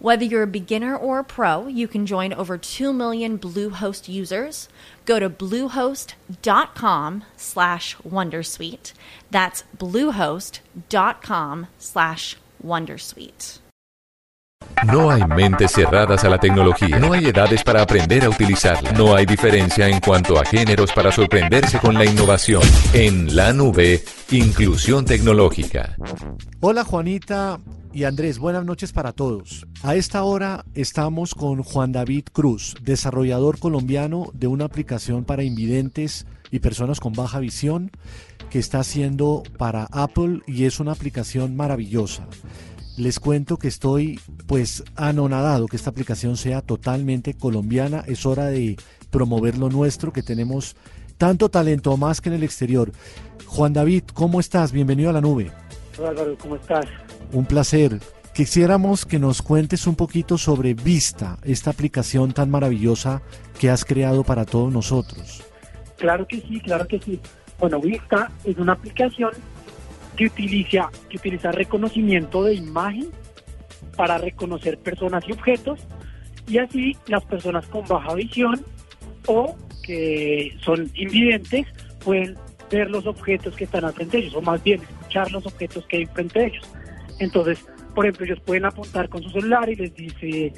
Whether you're a beginner or a pro, you can join over 2 million Bluehost users. Go to bluehost.com slash wondersuite. That's bluehost.com slash wondersuite. No hay mentes cerradas a la tecnología. No hay edades para aprender a utilizarla. No hay diferencia en cuanto a géneros para sorprenderse con la innovación. En la nube, inclusión tecnológica. Hola Juanita y Andrés, buenas noches para todos. A esta hora estamos con Juan David Cruz, desarrollador colombiano de una aplicación para invidentes y personas con baja visión que está haciendo para Apple y es una aplicación maravillosa les cuento que estoy pues anonadado que esta aplicación sea totalmente colombiana. Es hora de promover lo nuestro, que tenemos tanto talento más que en el exterior. Juan David, ¿cómo estás? Bienvenido a la nube. Hola Álvaro, ¿cómo estás? Un placer. Quisiéramos que nos cuentes un poquito sobre Vista, esta aplicación tan maravillosa que has creado para todos nosotros. Claro que sí, claro que sí. Bueno, Vista es una aplicación que utiliza, que utiliza reconocimiento de imagen para reconocer personas y objetos y así las personas con baja visión o que son invidentes pueden ver los objetos que están al frente de ellos o más bien los objetos que hay frente de ellos. Entonces, por ejemplo, ellos pueden apuntar con su celular y les dice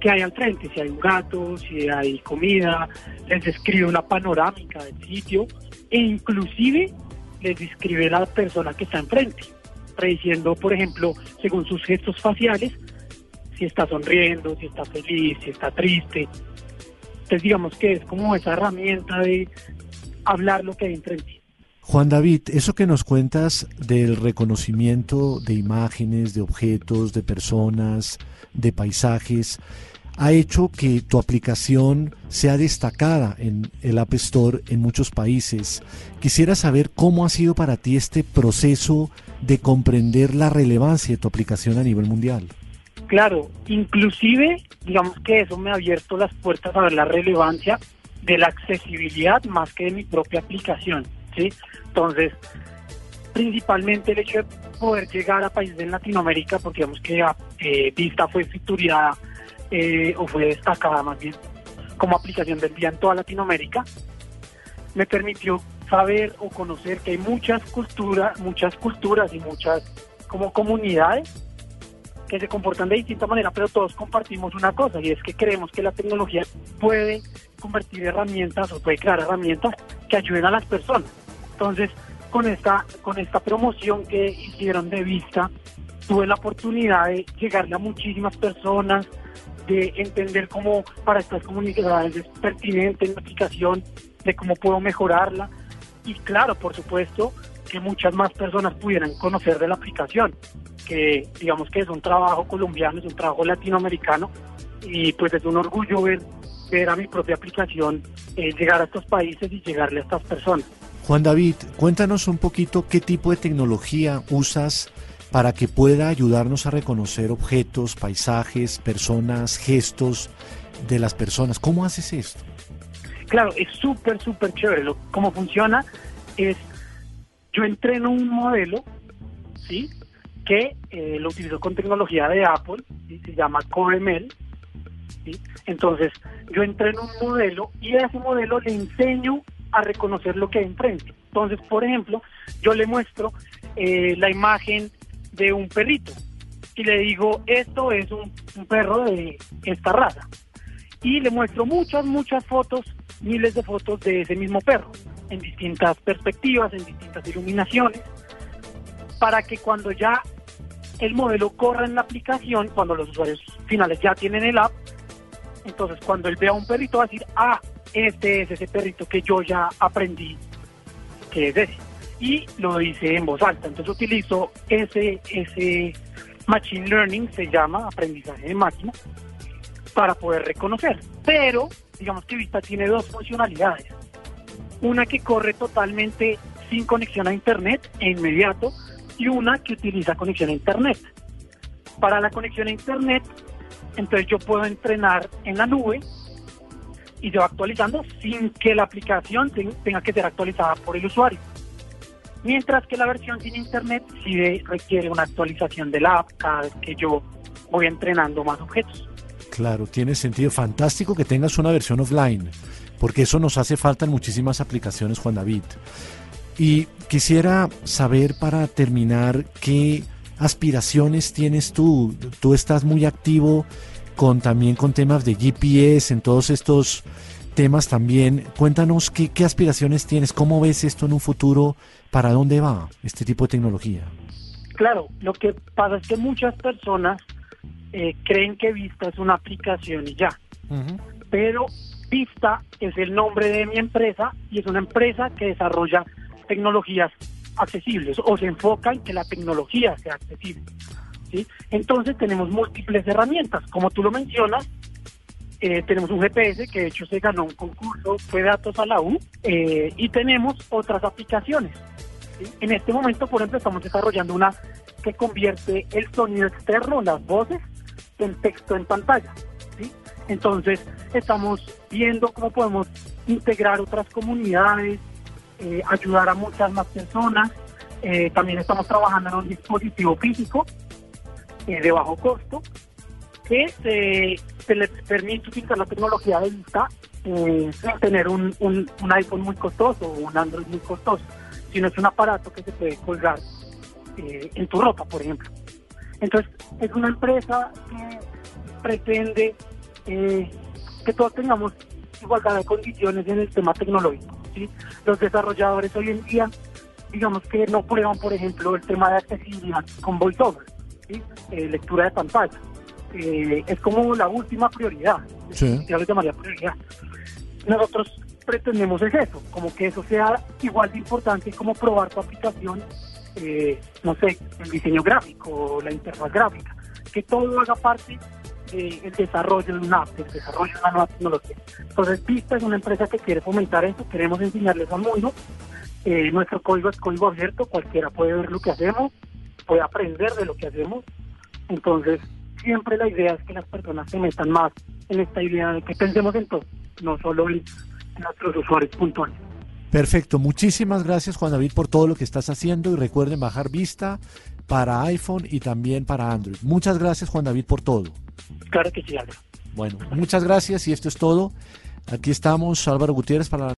qué hay al frente, si hay un gato, si hay comida, les describe una panorámica del sitio e inclusive les describe la persona que está enfrente, prediciendo, por ejemplo, según sus gestos faciales, si está sonriendo, si está feliz, si está triste. Entonces digamos que es como esa herramienta de hablar lo que hay enfrente. Juan David, eso que nos cuentas del reconocimiento de imágenes, de objetos, de personas, de paisajes, ha hecho que tu aplicación sea destacada en el App Store en muchos países. Quisiera saber cómo ha sido para ti este proceso de comprender la relevancia de tu aplicación a nivel mundial. Claro, inclusive, digamos que eso me ha abierto las puertas a ver la relevancia de la accesibilidad más que de mi propia aplicación, ¿sí? Entonces, principalmente el hecho de poder llegar a países en Latinoamérica, porque digamos que eh, Vista fue futuriada eh, o fue destacada más bien como aplicación del día en toda Latinoamérica, me permitió saber o conocer que hay muchas culturas, muchas culturas y muchas como comunidades que se comportan de distinta manera, pero todos compartimos una cosa y es que creemos que la tecnología puede convertir herramientas o puede crear herramientas que ayuden a las personas. Entonces, con esta con esta promoción que hicieron de vista, tuve la oportunidad de llegarle a muchísimas personas, de entender cómo para estas comunidades es pertinente la aplicación, de cómo puedo mejorarla y claro, por supuesto, que muchas más personas pudieran conocer de la aplicación, que digamos que es un trabajo colombiano, es un trabajo latinoamericano y pues es un orgullo ver, ver a mi propia aplicación eh, llegar a estos países y llegarle a estas personas. Juan David, cuéntanos un poquito qué tipo de tecnología usas para que pueda ayudarnos a reconocer objetos, paisajes, personas, gestos de las personas. ¿Cómo haces esto? Claro, es súper, súper chévere. Lo, cómo funciona es, yo entreno un modelo, ¿sí? Que eh, lo utilizo con tecnología de Apple, y se llama CoreML, ¿sí? Entonces, yo entreno un modelo y a ese modelo le enseño a reconocer lo que hay enfrente. Entonces, por ejemplo, yo le muestro eh, la imagen de un perrito y le digo, esto es un, perro de esta raza. Y le muestro muchas, muchas fotos, miles de fotos de ese mismo perro, en distintas perspectivas, en distintas iluminaciones, para que cuando ya el modelo corra en la aplicación cuando los usuarios finales ya tienen el app. Entonces, cuando él vea un perrito, va a decir, ah, este es ese perrito que yo ya aprendí que es ese. Y lo dice en voz alta. Entonces, utilizo ese, ese Machine Learning, se llama aprendizaje de máquina, para poder reconocer. Pero, digamos que Vista tiene dos funcionalidades. Una que corre totalmente sin conexión a Internet e inmediato y una que utiliza conexión a Internet. Para la conexión a Internet, entonces yo puedo entrenar en la nube y se va actualizando sin que la aplicación tenga que ser actualizada por el usuario. Mientras que la versión sin Internet sí requiere una actualización de la app cada vez que yo voy entrenando más objetos. Claro, tiene sentido. Fantástico que tengas una versión offline, porque eso nos hace falta en muchísimas aplicaciones, Juan David. Y quisiera saber para terminar qué aspiraciones tienes tú. Tú estás muy activo con también con temas de GPS, en todos estos temas también. Cuéntanos qué, qué aspiraciones tienes, cómo ves esto en un futuro, para dónde va este tipo de tecnología. Claro, lo que pasa es que muchas personas eh, creen que Vista es una aplicación y ya. Pero Vista es el nombre de mi empresa y es una empresa que desarrolla tecnologías accesibles o se enfoca en que la tecnología sea accesible. Entonces tenemos múltiples herramientas, como tú lo mencionas, eh, tenemos un GPS que de hecho se ganó un concurso, fue datos a la U, eh, y tenemos otras aplicaciones. En este momento, por ejemplo, estamos desarrollando una que convierte el sonido externo, las voces, en texto en pantalla. Entonces, estamos viendo cómo podemos integrar otras comunidades, eh, ayudar a muchas más personas. También estamos trabajando en un dispositivo físico eh, de bajo costo que se, le permite utilizar la tecnología de vista sin tener un, un, iPhone muy costoso o un Android muy costoso, sino es un aparato que se puede colgar en tu ropa, por ejemplo. Entonces, es una empresa que pretende que todos tengamos igualdad de condiciones en el tema tecnológico. Los desarrolladores hoy en día, digamos que no prueban, por ejemplo, el tema de accesibilidad con VoiceOver, eh, lectura de pantalla. Eh, es como la última prioridad, sí. ya lo llamaría prioridad. Nosotros pretendemos es eso, como que eso sea igual de importante como probar tu aplicación, eh, no sé, el diseño gráfico, la interfaz gráfica, que todo haga parte el desarrollo de una app, el desarrollo de una nueva tecnología. Entonces, Pista es una empresa que quiere fomentar eso, queremos enseñarles al mundo. Eh, nuestro código es código abierto, cualquiera puede ver lo que hacemos, puede aprender de lo que hacemos. Entonces, siempre la idea es que las personas se metan más en esta idea de que pensemos en todo, no solo en, nuestros usuarios puntuales. Perfecto, muchísimas gracias Juan David por todo lo que estás haciendo y recuerden bajar Vista para iPhone y también para Android. Muchas gracias Juan David por todo. Claro que sí, Álvaro. Bueno, muchas gracias y esto es todo. Aquí estamos, Álvaro Gutiérrez, para la